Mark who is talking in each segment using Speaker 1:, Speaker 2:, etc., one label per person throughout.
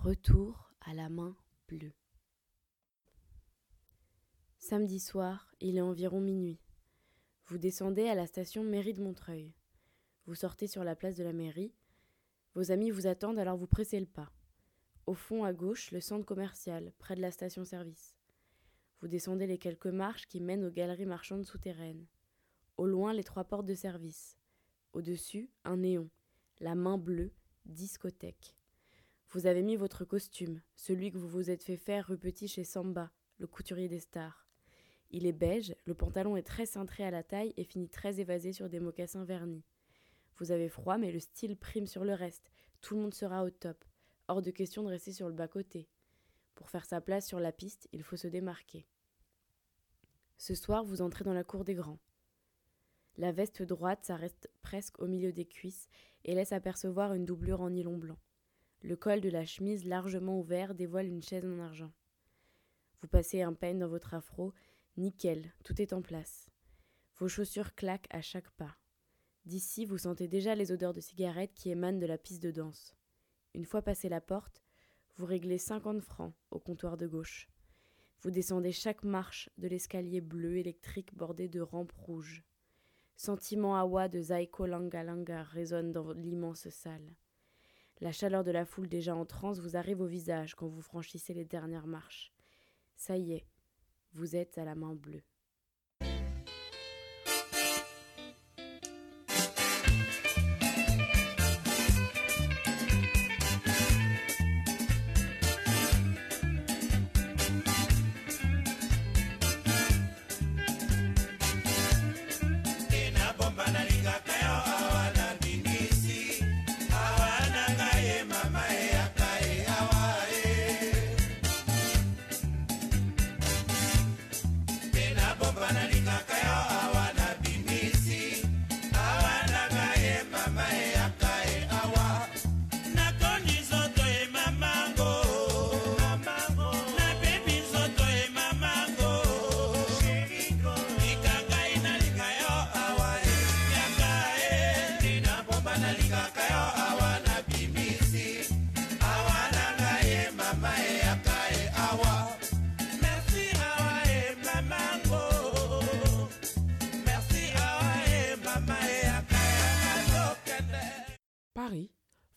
Speaker 1: Retour à la main bleue. Samedi soir, il est environ minuit. Vous descendez à la station mairie de Montreuil. Vous sortez sur la place de la mairie. Vos amis vous attendent alors vous pressez le pas. Au fond, à gauche, le centre commercial, près de la station-service. Vous descendez les quelques marches qui mènent aux galeries marchandes souterraines. Au loin, les trois portes de service. Au-dessus, un néon. La main bleue, discothèque. Vous avez mis votre costume, celui que vous vous êtes fait faire rue Petit chez Samba, le couturier des stars. Il est beige, le pantalon est très cintré à la taille et finit très évasé sur des mocassins vernis. Vous avez froid, mais le style prime sur le reste. Tout le monde sera au top. Hors de question de rester sur le bas-côté. Pour faire sa place sur la piste, il faut se démarquer. Ce soir, vous entrez dans la cour des grands. La veste droite s'arrête presque au milieu des cuisses et laisse apercevoir une doublure en nylon blanc. Le col de la chemise largement ouvert dévoile une chaise en argent. Vous passez un peigne dans votre afro, nickel, tout est en place. Vos chaussures claquent à chaque pas. D'ici, vous sentez déjà les odeurs de cigarettes qui émanent de la piste de danse. Une fois passé la porte, vous réglez 50 francs au comptoir de gauche. Vous descendez chaque marche de l'escalier bleu électrique bordé de rampes rouges. Sentiment awa de Zaiko Langa Langa résonne dans l'immense salle. La chaleur de la foule déjà en transe vous arrive au visage quand vous franchissez les dernières marches. Ça y est, vous êtes à la main bleue.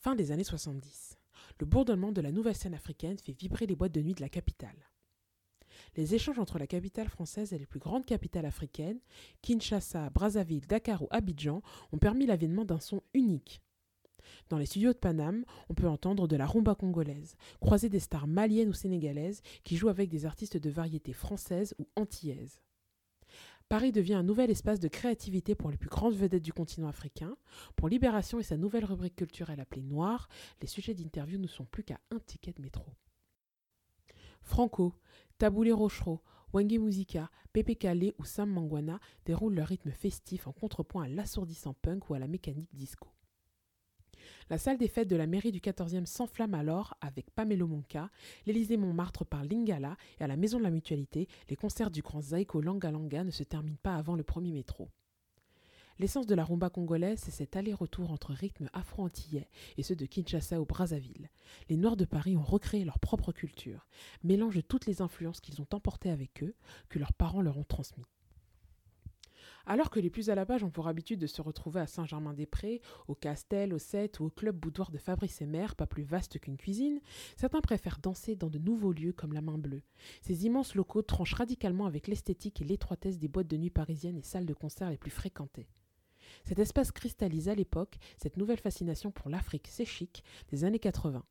Speaker 2: Fin des années 70. Le bourdonnement de la nouvelle scène africaine fait vibrer les boîtes de nuit de la capitale. Les échanges entre la capitale française et les plus grandes capitales africaines, Kinshasa, Brazzaville, Dakar ou Abidjan, ont permis l'avènement d'un son unique. Dans les studios de Paname, on peut entendre de la rumba congolaise, croiser des stars maliennes ou sénégalaises qui jouent avec des artistes de variété française ou antillaise. Paris devient un nouvel espace de créativité pour les plus grandes vedettes du continent africain. Pour Libération et sa nouvelle rubrique culturelle appelée Noir, les sujets d'interview ne sont plus qu'à un ticket de métro. Franco, Taboulé Rochereau, Wenge Musica, Pepe Kale ou Sam Mangwana déroulent leur rythme festif en contrepoint à l'assourdissant punk ou à la mécanique disco. La salle des fêtes de la mairie du 14e s'enflamme alors avec Pamelo Monka, l'Élysée Montmartre par Lingala et à la Maison de la Mutualité, les concerts du grand Zaiko Langa Langa ne se terminent pas avant le premier métro. L'essence de la rumba congolaise, c'est cet aller-retour entre rythmes afro-antillais et ceux de Kinshasa ou Brazzaville. Les Noirs de Paris ont recréé leur propre culture, mélange de toutes les influences qu'ils ont emportées avec eux, que leurs parents leur ont transmises. Alors que les plus à la page ont pour habitude de se retrouver à Saint-Germain-des-Prés, au Castel, au Sept ou au club boudoir de Fabrice et Mère, pas plus vaste qu'une cuisine, certains préfèrent danser dans de nouveaux lieux comme la Main Bleue. Ces immenses locaux tranchent radicalement avec l'esthétique et l'étroitesse des boîtes de nuit parisiennes et salles de concert les plus fréquentées. Cet espace cristallise à l'époque cette nouvelle fascination pour l'Afrique, c'est chic, des années 80.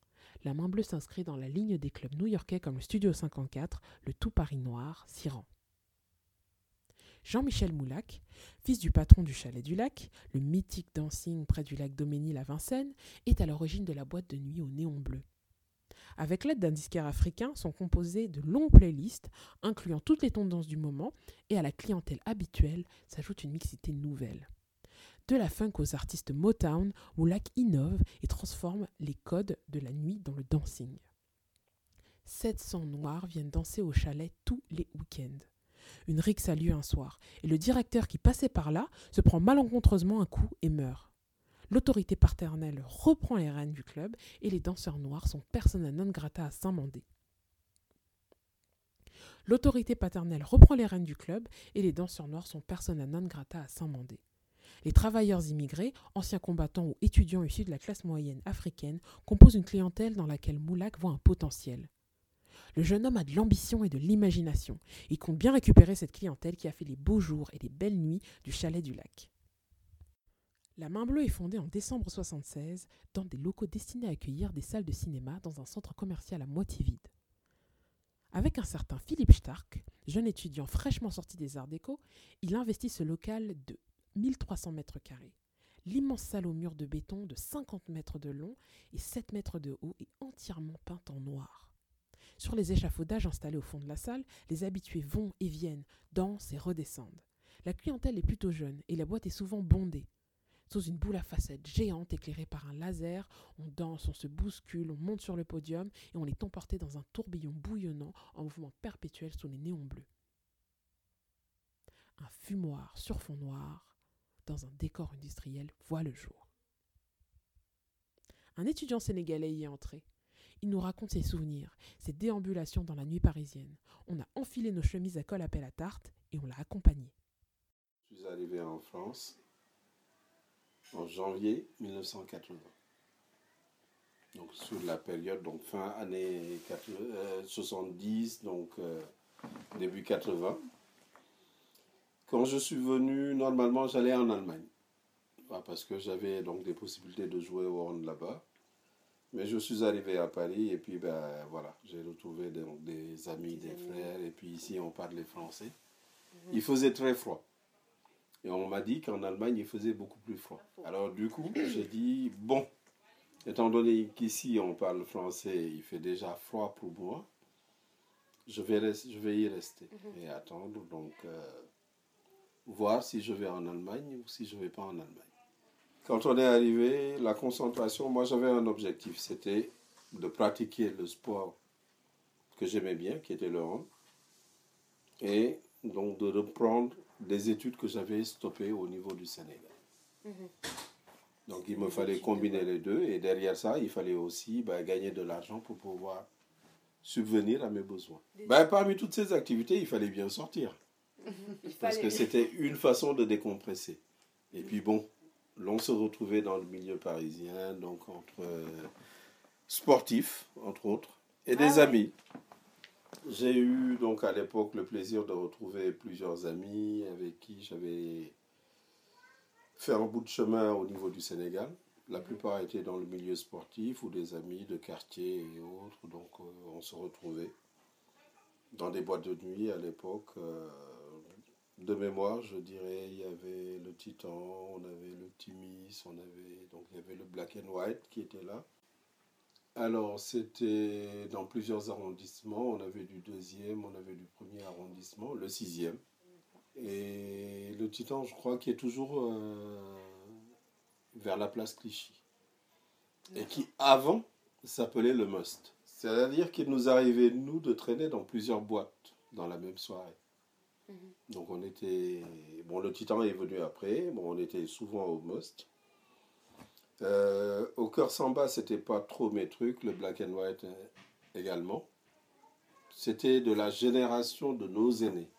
Speaker 2: La Main Bleue s'inscrit dans la ligne des clubs new-yorkais comme le Studio 54, le Tout Paris Noir, Siran. Jean-Michel Moulac, fils du patron du Chalet du Lac, le mythique dancing près du lac Doménil à Vincennes, est à l'origine de la boîte de nuit au néon bleu. Avec l'aide d'un disquaire africain, sont composées de longues playlists incluant toutes les tendances du moment et à la clientèle habituelle s'ajoute une mixité nouvelle. De la funk aux artistes Motown, Moulac innove et transforme les codes de la nuit dans le dancing. 700 noirs viennent danser au chalet tous les week-ends. Une rixe a lieu un soir, et le directeur qui passait par là se prend malencontreusement un coup et meurt. l'autorité paternelle reprend les rênes du club et les danseurs noirs sont persona non grata à Saint-Mandé. L'autorité paternelle reprend les rênes du club et les danseurs noirs sont persona non grata à Saint-Mandé. Les travailleurs immigrés, anciens combattants ou étudiants issus de la classe moyenne africaine, composent une clientèle dans laquelle Moulak voit un potentiel. Le jeune homme a de l'ambition et de l'imagination. Il compte bien récupérer cette clientèle qui a fait les beaux jours et les belles nuits du chalet du lac. La Main Bleue est fondée en décembre 1976 dans des locaux destinés à accueillir des salles de cinéma dans un centre commercial à moitié vide. Avec un certain Philippe Stark, jeune étudiant fraîchement sorti des arts déco, il investit ce local de 1300 mètres carrés. L'immense salle aux murs de béton de 50 mètres de long et 7 mètres de haut est entièrement peinte en noir. Sur les échafaudages installés au fond de la salle, les habitués vont et viennent, dansent et redescendent. La clientèle est plutôt jeune et la boîte est souvent bondée. Sous une boule à facettes géante éclairée par un laser, on danse, on se bouscule, on monte sur le podium et on est emporté dans un tourbillon bouillonnant en mouvement perpétuel sous les néons bleus. Un fumoir sur fond noir, dans un décor industriel voit le jour. Un étudiant sénégalais y est entré. Il nous raconte ses souvenirs, ses déambulations dans la nuit parisienne. On a enfilé nos chemises à col à pelle à tarte et on l'a accompagné.
Speaker 3: Je suis arrivé en France en janvier 1980. Donc sur la période, fin année 70, donc euh, début 80. Quand je suis venu, normalement, j'allais en Allemagne. Parce que j'avais donc des possibilités de jouer au Horn là-bas. Mais je suis arrivé à Paris et puis ben voilà, j'ai retrouvé des amis, des frères et puis ici on parle les français. Mhm. Il faisait très froid. Et on m'a dit qu'en Allemagne il faisait beaucoup plus froid. Alors du coup, j'ai dit bon, étant donné qu'ici on parle français, il fait déjà froid pour moi, je vais, je vais y rester mhm. et attendre. Donc euh, voir si je vais en Allemagne ou si je ne vais pas en Allemagne. Quand on est arrivé, la concentration, moi j'avais un objectif, c'était de pratiquer le sport que j'aimais bien, qui était le hand, et donc de reprendre des études que j'avais stoppées au niveau du Sénégal. Mhm. Donc il me fallait combiner les deux, et derrière ça, il fallait aussi bah, gagner de l'argent pour pouvoir subvenir à mes besoins. Bah, parmi toutes ces activités, il fallait bien sortir. Parce que c'était une façon de décompresser. Et puis bon, l'on se retrouvait dans le milieu parisien, donc entre euh, sportifs, entre autres, et des ah amis. J'ai eu donc à l'époque le plaisir de retrouver plusieurs amis avec qui j'avais fait un bout de chemin au niveau du Sénégal. La plupart étaient dans le milieu sportif ou des amis de quartier et autres, donc euh, on se retrouvait dans des boîtes de nuit à l'époque. Euh, de mémoire, je dirais, il y avait le Titan, on avait le Timis, on avait donc il y avait le Black and White qui était là. Alors c'était dans plusieurs arrondissements. On avait du deuxième, on avait du premier arrondissement, le sixième. Et le Titan, je crois, qui est toujours euh, vers la place Clichy. Et qui avant s'appelait le Must. C'est-à-dire qu'il nous arrivait, nous, de traîner dans plusieurs boîtes dans la même soirée. Mhm. Donc on était... Bon, le Titan est venu après. Bon, on était souvent au Most. Euh, au cœur Samba, c'était pas trop mes trucs. Le Black and White euh, également. C'était de la génération de nos aînés.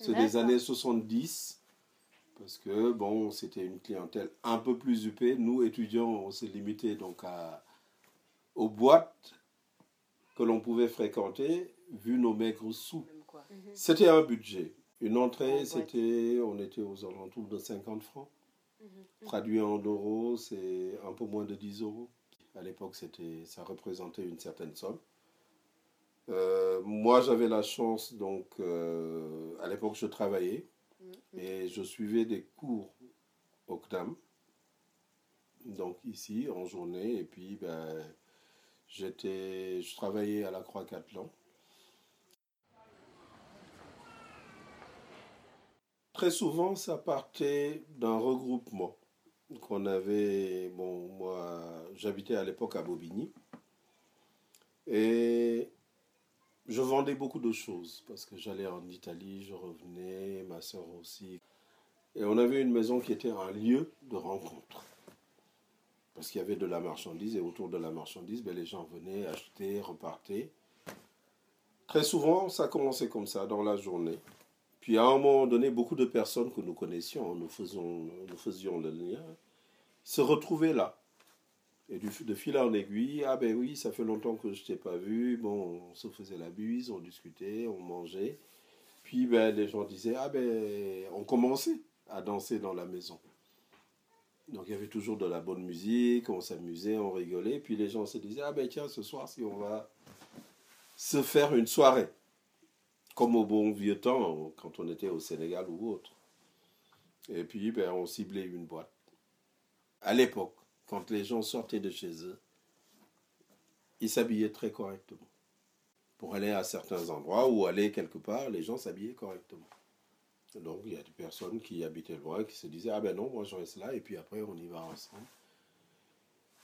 Speaker 3: C'est des années 70. Parce que, bon, c'était une clientèle un peu plus huppée. Nous, étudiants, on s'est limité donc à, aux boîtes que l'on pouvait fréquenter, vu nos maigres sous. Mhm. C'était un budget. Une entrée, c'était, on était aux alentours de 50 francs. Mhm. Traduit en euros, c'est un peu moins de 10 euros. À l'époque, c'était, ça représentait une certaine somme. Euh, moi, j'avais la chance, donc, euh, à l'époque, je travaillais mhm. et je suivais des cours au CNAM. Donc, ici, en journée, et puis, ben, j'étais, je travaillais à la Croix-Catlan. Très souvent, ça partait d'un regroupement qu'on avait. Bon, moi, j'habitais à l'époque à Bobigny. Et je vendais beaucoup de choses parce que j'allais en Italie, je revenais, ma soeur aussi. Et on avait une maison qui était un lieu de rencontre. Parce qu'il y avait de la marchandise et autour de la marchandise, ben, les gens venaient acheter, repartaient. Très souvent, ça commençait comme ça dans la journée. Puis à un moment donné, beaucoup de personnes que nous connaissions, nous, faisons, nous faisions le lien, se retrouvaient là. Et de fil en aiguille, ah ben oui, ça fait longtemps que je t'ai pas vu. Bon, on se faisait la buse, on discutait, on mangeait. Puis ben, les gens disaient, ah ben, on commençait à danser dans la maison. Donc il y avait toujours de la bonne musique, on s'amusait, on rigolait. Puis les gens se disaient, ah ben tiens, ce soir, si on va se faire une soirée, comme au bon vieux temps, quand on était au Sénégal ou autre. Et puis ben, on ciblait une boîte. À l'époque, quand les gens sortaient de chez eux, ils s'habillaient très correctement. Pour aller à certains endroits ou aller quelque part, les gens s'habillaient correctement. Donc il y a des personnes qui habitaient loin qui se disaient Ah ben non, moi je reste là et puis après on y va ensemble.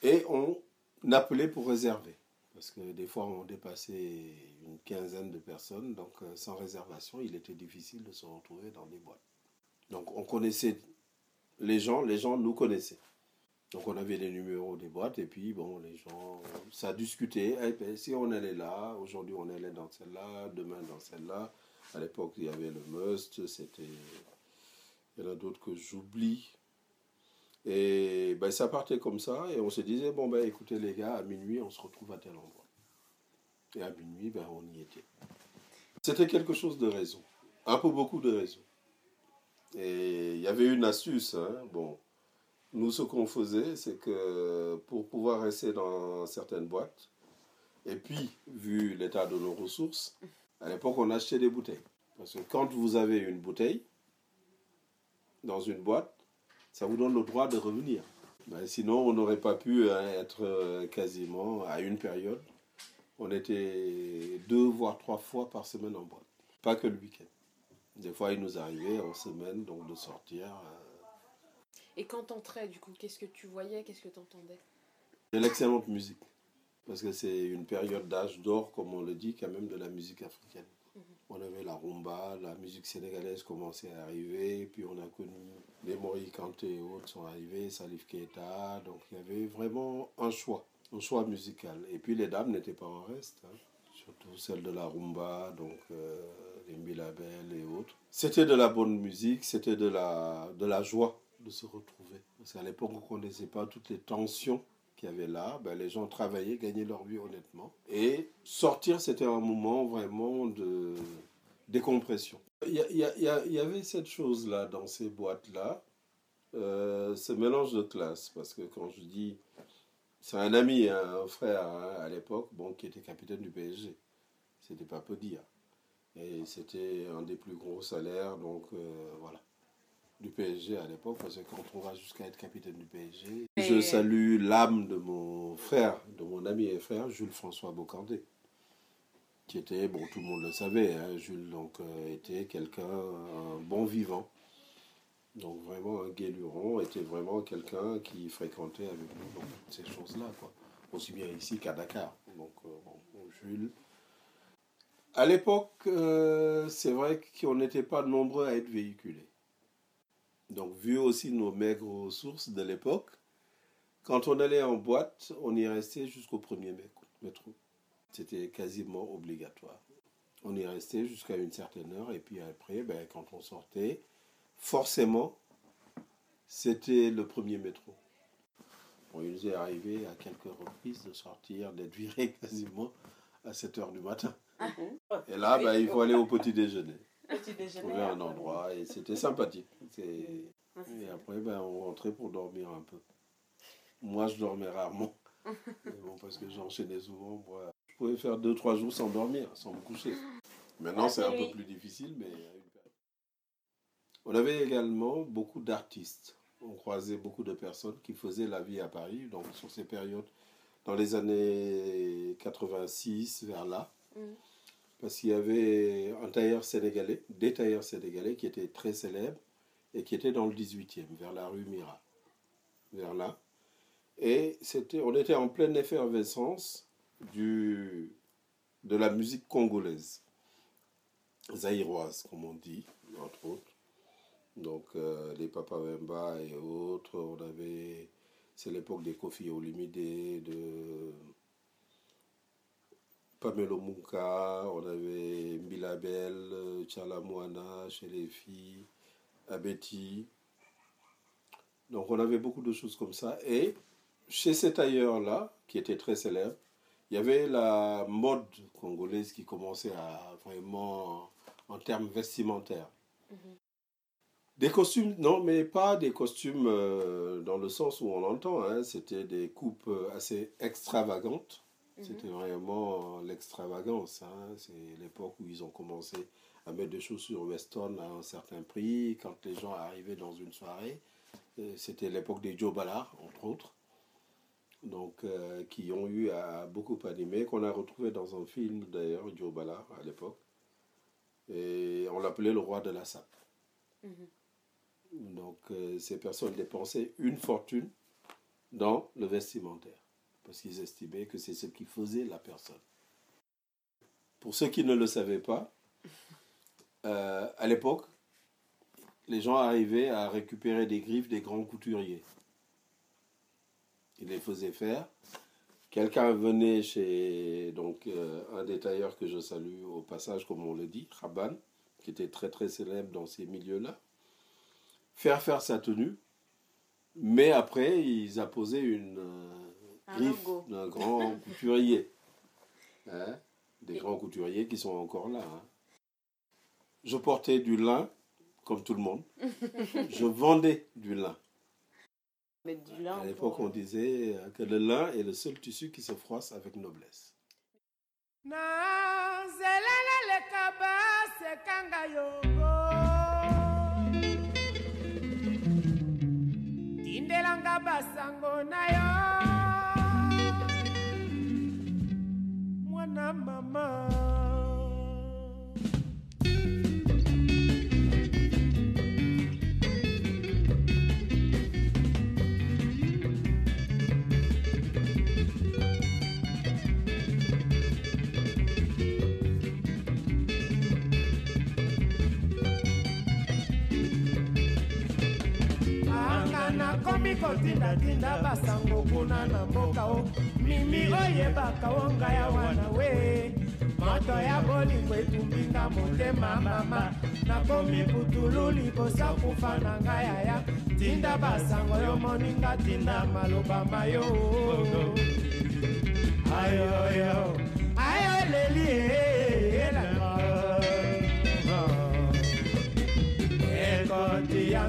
Speaker 3: Et on appelait pour réserver. Parce que des fois on dépassait une quinzaine de personnes, donc euh, sans réservation, il était difficile de se retrouver dans des boîtes. Donc on connaissait les gens, les gens nous connaissaient. Donc on avait les numéros des boîtes et puis bon, les gens, ça discutait. Eh ben, si on allait là, aujourd'hui on allait dans celle-là, demain dans celle-là. À l'époque, il y avait le Must, c'était. Il y en a d'autres que j'oublie. Et ben, ça partait comme ça, et on se disait, bon, ben écoutez les gars, à minuit, on se retrouve à tel endroit. Et à minuit, ben, on y était. C'était quelque chose de raison, un peu beaucoup de raison. Et il y avait une astuce, hein. bon, nous ce qu'on faisait, c'est que pour pouvoir rester dans certaines boîtes, et puis, vu l'état de nos ressources, à l'époque, on achetait des bouteilles. Parce que quand vous avez une bouteille dans une boîte, ça vous donne le droit de revenir. Ben, sinon, on n'aurait pas pu hein, être euh, quasiment à une période. On était deux voire trois fois par semaine en boîte. Pas que le week-end. Des fois, il nous arrivait en semaine donc de sortir. Euh.
Speaker 4: Et quand t'entrais, du coup, qu'est-ce que tu voyais, qu'est-ce que tu entendais
Speaker 3: De l'excellente musique parce que c'est une période d'âge d'or, comme on le dit, quand même, de la musique africaine. On avait la rumba, la musique sénégalaise commençait à arriver, puis on a connu les Mori Kanté et autres sont arrivés, Salif Keita, donc il y avait vraiment un choix, un choix musical. Et puis les dames n'étaient pas en reste, hein. surtout celles de la rumba, donc euh, les Milabel et autres. C'était de la bonne musique, c'était de la, de la joie de se retrouver. Parce qu'à l'époque, on ne connaissait pas toutes les tensions qu'il y avait là, ben, les gens travaillaient, gagnaient leur vie honnêtement. Et sortir, c'était un moment vraiment de décompression. Il y, y, avait cette chose-là dans ces boîtes-là, euh, ce mélange de classes. Parce que quand je dis, c'est un ami, un frère hein, à l'époque, bon, qui était capitaine du PSG. C'était pas peu dire. Et c'était un des plus gros salaires, donc euh, voilà du PSG à l'époque, parce que quand on va jusqu'à être capitaine du PSG, je salue l'âme de mon frère, de mon ami et frère, Jules François Bocandé, qui était, bon, tout le monde le savait, hein, Jules donc euh, était quelqu'un, un bon vivant, donc vraiment un guéluron, était vraiment quelqu'un qui fréquentait avec nous donc, ces choses-là, quoi. Aussi bien ici qu'à Dakar. Donc, euh, Jules. À l'époque, euh, c'est vrai qu'on n'était pas nombreux à être véhiculés. Donc, vu aussi nos maigres ressources de l'époque, quand on allait en boîte, on y restait jusqu'au premier métro. C'était quasiment obligatoire. On y restait jusqu'à une certaine heure et puis après, ben, quand on sortait, forcément, c'était le premier métro. On il nous est arrivé à quelques reprises de sortir, d'être viré quasiment à 7 heures du matin. Ah et là, ben, il faut aller au petit déjeuner. Trouver un endroit et c'était sympathique. Et après, ben, on rentrait pour dormir un peu. Moi, je dormais rarement. bon, parce que j'enchaînais souvent. Moi, je pouvais faire deux, trois jours sans dormir, sans me coucher. Maintenant, c'est un peu plus difficile, mais. On avait également beaucoup d'artistes. On croisait beaucoup de personnes qui faisaient la vie à Paris, donc sur ces périodes, dans les années 86, vers là. Mm parce qu'il y avait un tailleur sénégalais, des tailleurs sénégalais qui étaient très célèbres et qui étaient dans le 18e, vers la rue Mira, vers là. Et on était en pleine effervescence du, de la musique congolaise, zaïroise, comme on dit, entre autres. Donc euh, les Papa Wemba et autres, on avait C'est l'époque des Kofi Olumide, de Pamelo Munka, on avait chez les filles, Abeti. Donc on avait beaucoup de choses comme ça. Et chez cet ailleurs-là, qui était très célèbre, il y avait la mode congolaise qui commençait à vraiment, en termes vestimentaires. Des costumes, non, mais pas des costumes euh, dans le sens où on l'entend. Hein. C'était des coupes assez extravagantes. C'était vraiment l'extravagance. Hein. C'est l'époque où ils ont commencé à mettre des chaussures Weston à un certain prix. Quand les gens arrivaient dans une soirée, euh, c'était l'époque des Joe Ballard, entre autres. Donc, euh, qui ont eu à beaucoup animer, qu'on a retrouvé dans un film d'ailleurs, Joe Ballard à l'époque. Et on l'appelait le roi de la sape. Donc, euh, ces personnes dépensaient une fortune dans le vestimentaire, parce qu'ils estimaient que c'est ce qui faisait la personne. Pour ceux qui ne le savaient pas, euh, à l'époque, les gens arrivaient à récupérer des griffes des grands couturiers. Ils les faisaient faire. Quelqu'un venait chez donc, euh, un des tailleurs que je salue au passage, comme on le dit, Raban, qui était très très célèbre dans ces milieux-là faire faire sa tenue, mais après, ils apposaient une euh, griffe d'un grand couturier. Hein, Des grands couturiers qui sont encore là. hein. Je portais du lin, comme tout le monde. Je vendais du lin.
Speaker 5: Mettre du lin.
Speaker 3: À l'époque,
Speaker 5: pour-
Speaker 3: on disait que le lin est le seul tissu qui se froisse avec noblesse.
Speaker 6: tindelanga basango na yo kotindatinda basango kuna na mboka o. Mimi oyebaka o ngai awa na we. Moto ya bolingo etumbinga motema mama. Nakomi putulu libosa kufa na ngai aya tinda basango yo moninga tinda maloba mayo. Ayoyo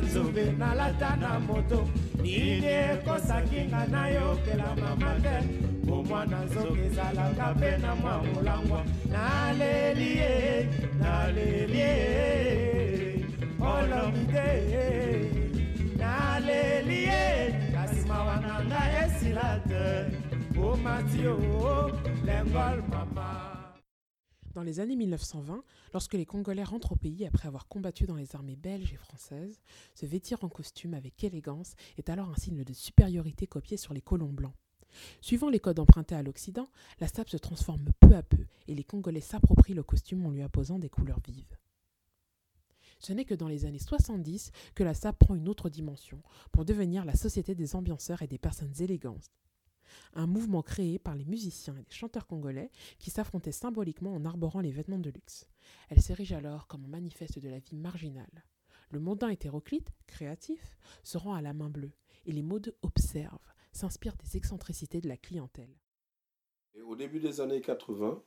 Speaker 6: ekoti ya nzube nalata na moto. Nini ekosaki nga nayokela mama te? Bomwana nzoka ezalaka mpe na mwa molangwa. Naleli ye naleli ye. Olobi te. Naleli ye kasi mawa na ngai esila te. Omati o lengol mama
Speaker 2: Dans les années 1920, lorsque les Congolais rentrent au pays après avoir combattu dans les armées belges et françaises, se vêtir en costume avec élégance est alors un signe de supériorité copié sur les colons blancs. Suivant les codes empruntés à l'Occident, la SAP se transforme peu à peu et les Congolais s'approprient le costume en lui apposant des couleurs vives. Ce n'est que dans les années 70 que la SAP prend une autre dimension pour devenir la société des ambianceurs et des personnes élégantes. Un mouvement créé par les musiciens et les chanteurs congolais qui s'affrontaient symboliquement en arborant les vêtements de luxe. Elle s'érige alors comme un manifeste de la vie marginale. Le mondain hétéroclite, créatif, se rend à la main bleue et les modes observent, s'inspirent des excentricités de la clientèle.
Speaker 3: Au début des années 80,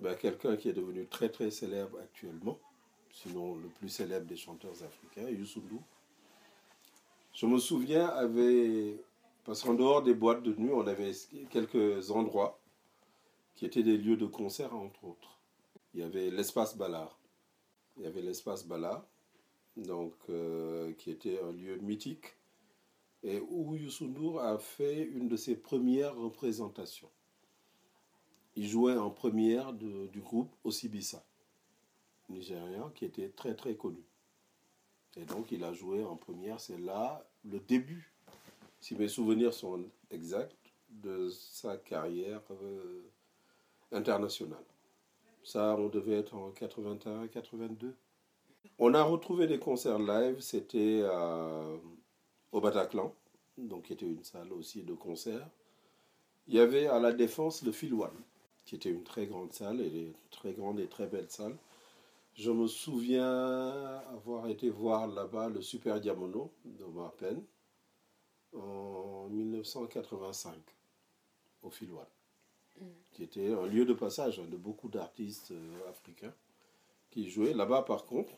Speaker 3: ben, quelqu'un qui est devenu très très célèbre actuellement, sinon le plus célèbre des chanteurs africains, Youssou je me souviens, avait, parce qu'en dehors des boîtes de nuit, on avait quelques endroits qui étaient des lieux de concert, entre autres. Il y avait l'espace Ballard. Il y avait l'espace Ballard, donc, euh, qui était un lieu mythique, et où Youssou N'Dour a fait une de ses premières représentations. Il jouait en première du groupe Osibisa, nigérien, qui était très très connu. Et donc il a joué en première, c'est là le début, si mes souvenirs sont exacts, de sa carrière euh, internationale. Ça, on devait être en 81-82. On a retrouvé des concerts live, c'était au Bataclan, donc qui était une salle aussi de concert. Il y avait à la Défense le Phil One, qui était une très grande salle, et une très grande et très belle salle. Je me souviens avoir été voir là-bas le Super Diamono de Penn en 1985 au Phil One, qui était un lieu de passage de beaucoup d'artistes euh, africains qui jouaient. Là-bas, par contre,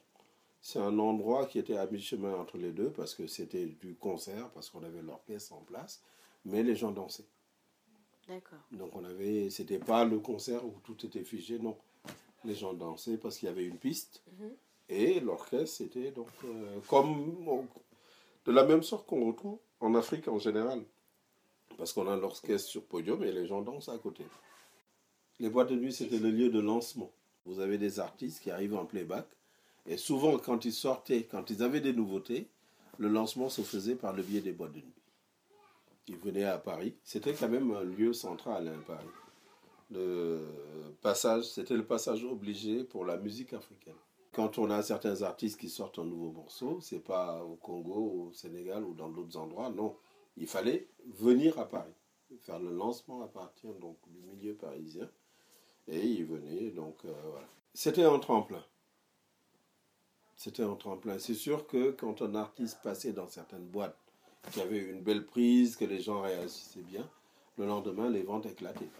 Speaker 3: c'est un endroit qui était à mi-chemin entre les deux parce que c'était du concert, parce qu'on avait l'orchestre en place, mais les gens dansaient.
Speaker 1: D'accord.
Speaker 3: Donc on avait, c'était pas le concert où tout était figé, non. Les gens dansaient parce qu'il y avait une piste
Speaker 1: Mhm.
Speaker 3: et l'orchestre c'était donc euh, comme de la même sorte qu'on retrouve en Afrique en général, parce qu'on a l'orchestre sur podium et les gens dansent à côté. Les boîtes de nuit c'était le lieu de lancement. Vous avez des artistes qui arrivent en playback et souvent quand ils sortaient, quand ils avaient des nouveautés, le lancement se faisait par le biais des boîtes de nuit. Ils venaient à Paris. C'était quand même un lieu central, hein, Paris. Le passage, c'était le passage obligé pour la musique africaine. Quand on a certains artistes qui sortent un nouveau morceau, c'est pas au Congo, au Sénégal ou dans d'autres endroits, non. Il fallait venir à Paris, faire le lancement à partir donc du milieu parisien, et ils venaient donc euh, voilà. C'était un tremplin. C'était un tremplin. C'est sûr que quand un artiste passait dans certaines boîtes qui avaient une belle prise, que les gens réagissaient bien, le lendemain, les ventes éclataient.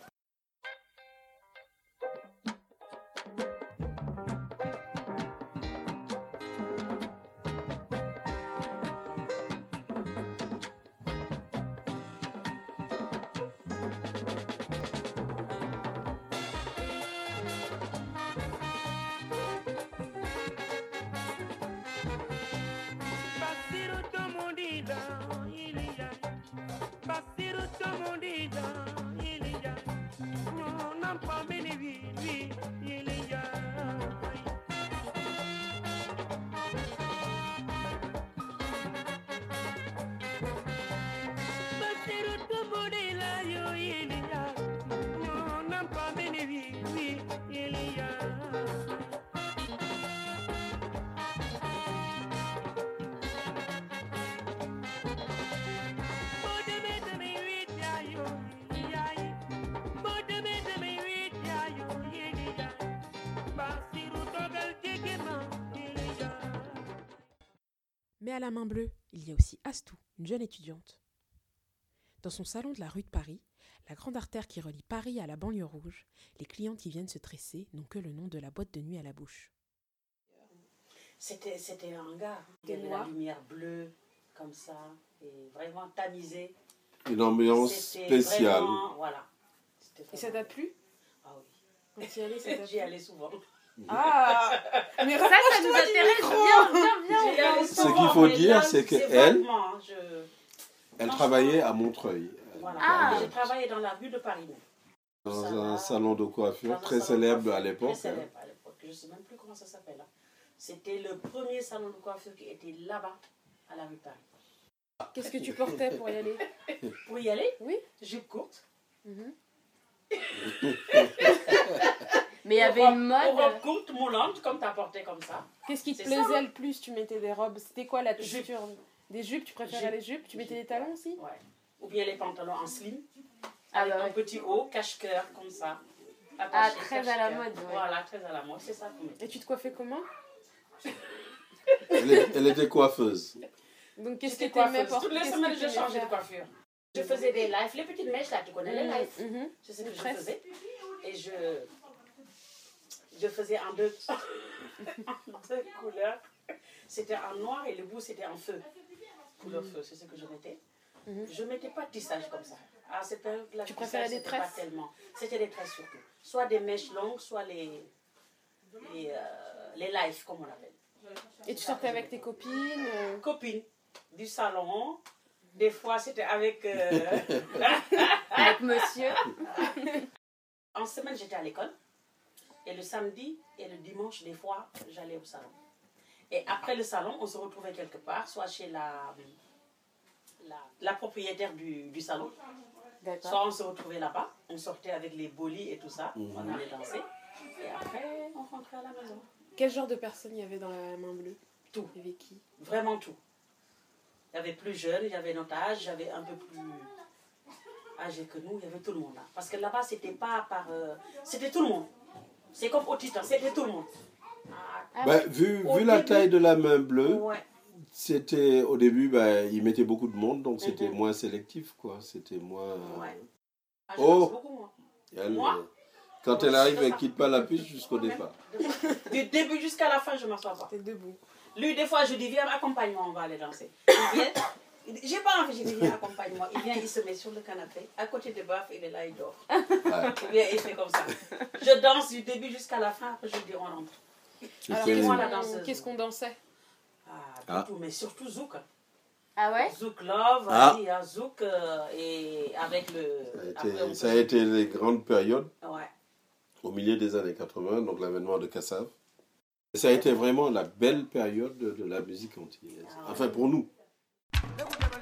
Speaker 7: Mais à la main bleue, il y a aussi Astou, une jeune étudiante. Dans son salon de la rue de Paris, la grande artère qui relie Paris à la banlieue rouge, les clientes qui viennent se tresser n'ont que le nom de la boîte de nuit à la bouche.
Speaker 8: C'était, c'était un hangar. Il y avait la lumière bleue, comme ça, et vraiment tamisée.
Speaker 3: Une ambiance
Speaker 8: C'était
Speaker 3: spéciale.
Speaker 8: vraiment- voilà. C'était
Speaker 4: Et ça t'a plu?
Speaker 8: Ah oui.
Speaker 4: Quand tu y allais, ça t'a
Speaker 8: J'y allais souvent.
Speaker 4: Ah Mais
Speaker 1: Ça, ça nous intéresse. Viens, viens,
Speaker 3: Ce qu'il faut dire, c'est que
Speaker 8: c'est
Speaker 3: elle-
Speaker 8: hein,
Speaker 3: travaillait à Montreuil.
Speaker 8: voilà.
Speaker 1: Ah.
Speaker 8: J'ai travaillé dans la rue de Paris.
Speaker 3: Dans
Speaker 8: Ça
Speaker 3: un
Speaker 8: va.
Speaker 3: salon de coiffure très célèbre à l'époque.
Speaker 8: Très
Speaker 3: hein.
Speaker 8: célèbre à l'époque. Je ne sais même plus comment ça s'appelle. hein. C'était le premier salon de coiffure qui était là-bas, à la rue de Paris.
Speaker 4: Qu'est-ce que tu portais pour y aller?
Speaker 8: Pour y aller,
Speaker 4: Oui.
Speaker 8: jupe courte.
Speaker 4: Mhm.
Speaker 1: Mais il y avait
Speaker 8: robe-
Speaker 1: une
Speaker 8: Robe
Speaker 1: mode.
Speaker 8: courte, moulante, comme tu porté comme ça.
Speaker 4: Qu'est-ce qui te
Speaker 8: C'est
Speaker 4: plaisait
Speaker 8: ça,
Speaker 4: le plus Tu mettais des robes? C'était quoi la
Speaker 8: Jupe.
Speaker 4: texture? Des jupes? Tu préférais
Speaker 8: Jupe.
Speaker 4: les jupes? Tu mettais
Speaker 8: Jupe,
Speaker 4: des talons aussi?
Speaker 8: Ouais. Ou bien les pantalons en slim,
Speaker 1: Ah
Speaker 8: avec un petit haut, cache-cœur, comme ça.
Speaker 1: Ah,
Speaker 8: Attaché,
Speaker 1: très à la mode, ouais.
Speaker 8: Voilà, très à la mode, c'est ça qu'on.
Speaker 4: Et tu te coiffais comment?
Speaker 3: Elle, est- elle était coiffeuse.
Speaker 4: Donc qu'est-ce que tu aimais porter?
Speaker 8: Toutes les semaines, je changeais de coiffure. Je faisais des lives, les petites mèches là, tu connais les lives
Speaker 4: Mhm, mhm.
Speaker 8: Je sais que
Speaker 4: Une
Speaker 8: je faisais. Et je, je faisais en deux, en deux couleurs. C'était en noir et le bout c'était en feu. Couleur feu, c'est ce que je mettais.
Speaker 4: Mhm.
Speaker 8: Je ne mettais pas de tissage comme ça. À cette période-là,
Speaker 4: Tu préférais des
Speaker 8: c'était pas
Speaker 4: tresses
Speaker 8: tellement. C'était des tresses surtout. Soit des mèches longues, soit les, les, euh, les lives, comme on appelle.
Speaker 4: Et tu sortais avec tes copines euh,
Speaker 8: Copines du salon. Des fois, c'était avec. euh,
Speaker 1: Avec monsieur.
Speaker 8: En semaine, j'étais à l'école. Et le samedi et le dimanche, des fois, j'allais au salon. Et après le salon, on se retrouvait quelque part, soit chez la, la, la propriétaire du, du salon,
Speaker 4: D'accord.
Speaker 8: soit on se retrouvait là-bas, on sortait avec les bolis et tout ça, on allait danser. Et après, on rentrait à la maison.
Speaker 4: Quel genre de personnes il y avait dans la main bleue?
Speaker 8: Tout.
Speaker 4: Il y avait qui?
Speaker 8: Vraiment tout. Il y avait plus jeunes, il y avait notre âge, j'avais un peu plus âgé que nous, il y avait tout le monde là. Parce que là-bas, c'était pas par. euh, c'était tout le monde. C'est comme au Titan, c'était tout le monde. Ah,
Speaker 3: Bah, vu, vu la
Speaker 8: début-
Speaker 3: taille de la main bleue,
Speaker 8: ouais.
Speaker 3: c'était au début, bah, ils mettaient beaucoup de monde, donc c'était
Speaker 8: Mhm.
Speaker 3: moins sélectif, quoi. C'était moins.
Speaker 8: Ouais. Ah, je
Speaker 3: Oh.
Speaker 8: beaucoup, moi.
Speaker 3: Elle,
Speaker 8: Moi?
Speaker 3: euh, quand elle arrive, elle quitte pas la piste jusqu'au départ.
Speaker 8: Du début jusqu'à la fin, je m'assois pas.
Speaker 4: T'es debout.
Speaker 8: Lui, des fois, je dis, viens, accompagne-moi, on va aller danser. Il vient, j'ai pas envie, dis, viens, accompagne-moi. Il vient, il se met sur le canapé, à côté de Baf, il est là, il dort.
Speaker 3: Ouais.
Speaker 8: Il vient, il fait comme ça. Je danse du début jusqu'à la fin, après je dis, on rentre.
Speaker 4: Alors,
Speaker 8: moi, la
Speaker 4: qu'est-ce qu'on-
Speaker 8: danseuse.
Speaker 4: qu'est-ce qu'on dansait?
Speaker 8: Ah,
Speaker 3: Ah.
Speaker 8: tout, mais surtout Zouk.
Speaker 1: Ah ouais?
Speaker 8: Zouk Love,
Speaker 3: Ah.
Speaker 8: il y a Zouk euh, et avec le.
Speaker 3: Ça a
Speaker 8: après,
Speaker 3: été, ça a
Speaker 8: peut-
Speaker 3: été les grandes périodes
Speaker 8: Ouais.
Speaker 3: au milieu des années 80, donc l'avènement de Kassav. Ça a été vraiment la belle période de, de la musique antillaise.
Speaker 8: Ah ouais.
Speaker 3: Enfin, pour nous. La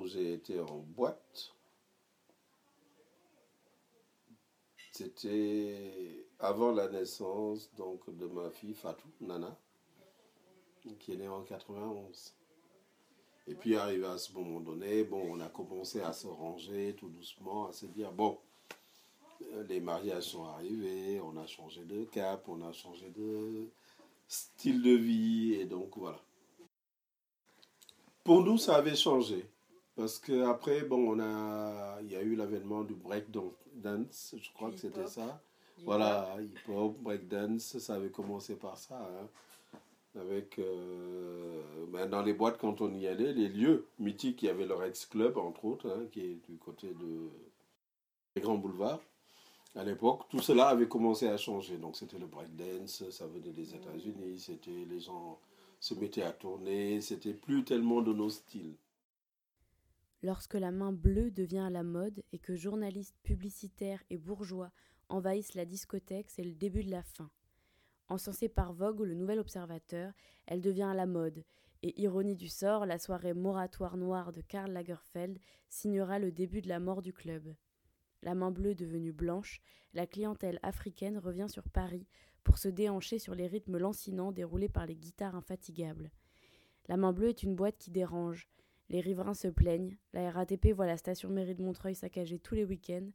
Speaker 3: où j'ai été en boîte, c'était avant la naissance donc, de ma fille Fatou, Nana, qui est née en 91. Et puis arrivé à ce moment donné, bon, on a commencé à se ranger tout doucement, à se dire, bon, euh, les mariages sont arrivés, on a changé de cap, on a changé de style de vie, et donc voilà. Pour nous, ça avait changé. Parce que après, bon, on a, il y a eu l'avènement du break dan- dance, je crois que c'était ça. Voilà, hip-hop, break dance, ça avait commencé par ça. hein. Avec, euh, ben, dans les boîtes, quand on y allait, les lieux mythiques, il y avait leur ex-club, entre autres, hein, qui est du côté de des grands boulevards. À l'époque, tout cela avait commencé à changer. Donc, c'était le breakdance, ça venait des États-Unis, c'était les gens se mettaient à tourner, c'était plus tellement de nos styles.
Speaker 1: Lorsque la main bleue devient à la mode et que journalistes publicitaires et bourgeois envahissent la discothèque, c'est le début de la fin. Encensée par Vogue ou le Nouvel Observateur, elle devient à la mode. Et ironie du sort, la soirée moratoire noire de Karl Lagerfeld signera le début de la mort du club. La main bleue devenue blanche, la clientèle africaine revient sur Paris pour se déhancher sur les rythmes lancinants déroulés par les guitares infatigables. La main bleue est une boîte qui dérange. Les riverains se plaignent, la RATP voit la station mairie de Montreuil saccagée tous les week-ends,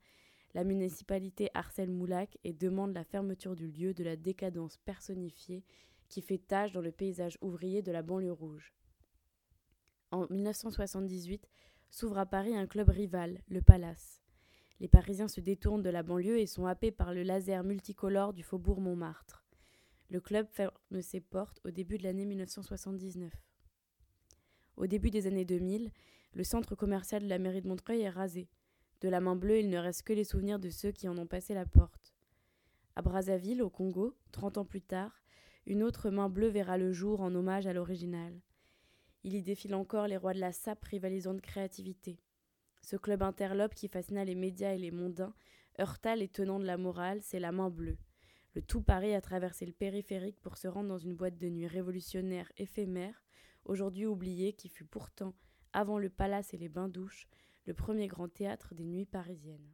Speaker 1: la municipalité harcèle Moulac et demande la fermeture du lieu de la décadence personnifiée qui fait tache dans le paysage ouvrier de la banlieue rouge. En 1978, s'ouvre à Paris un club rival, le Palace. Les Parisiens se détournent de la banlieue et sont happés par le laser multicolore du faubourg Montmartre. Le club ferme ses portes au début de l'année 1979. Au début des années 2000, le centre commercial de la mairie de Montreuil est rasé. De la main bleue, il ne reste que les souvenirs de ceux qui en ont passé la porte. À Brazzaville, au Congo, 30 ans plus tard, une autre main bleue verra le jour en hommage à l'original. Il y défile encore les rois de la sape rivalisant de créativité. Ce club interlope qui fascina les médias et les mondains heurta les tenants de la morale, c'est la main bleue. Le tout Paris a traversé le périphérique pour se rendre dans une boîte de nuit révolutionnaire éphémère, aujourd'hui oubliée, qui fut pourtant, avant le palace et les bains-douches, le premier grand théâtre des nuits parisiennes.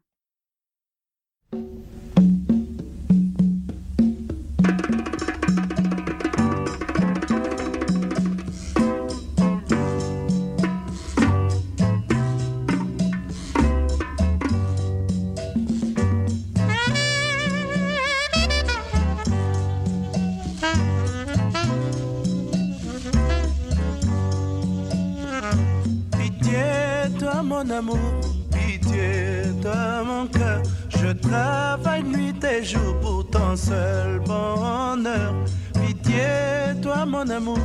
Speaker 9: Amour, pitié de mon cœur. Je travaille nuit et jour pour ton seul bonheur. Pitié, toi mon amour,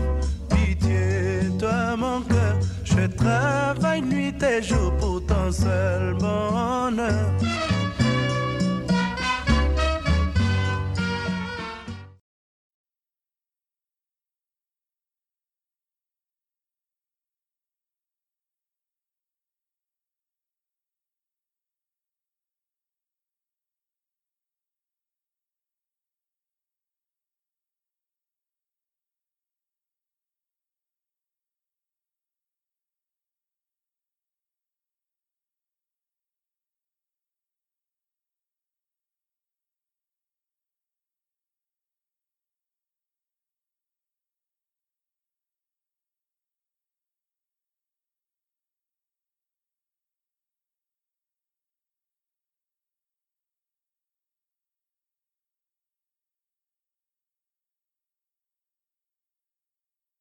Speaker 9: pitié, toi mon cœur. Je travaille nuit et jour pour ton seul bonheur.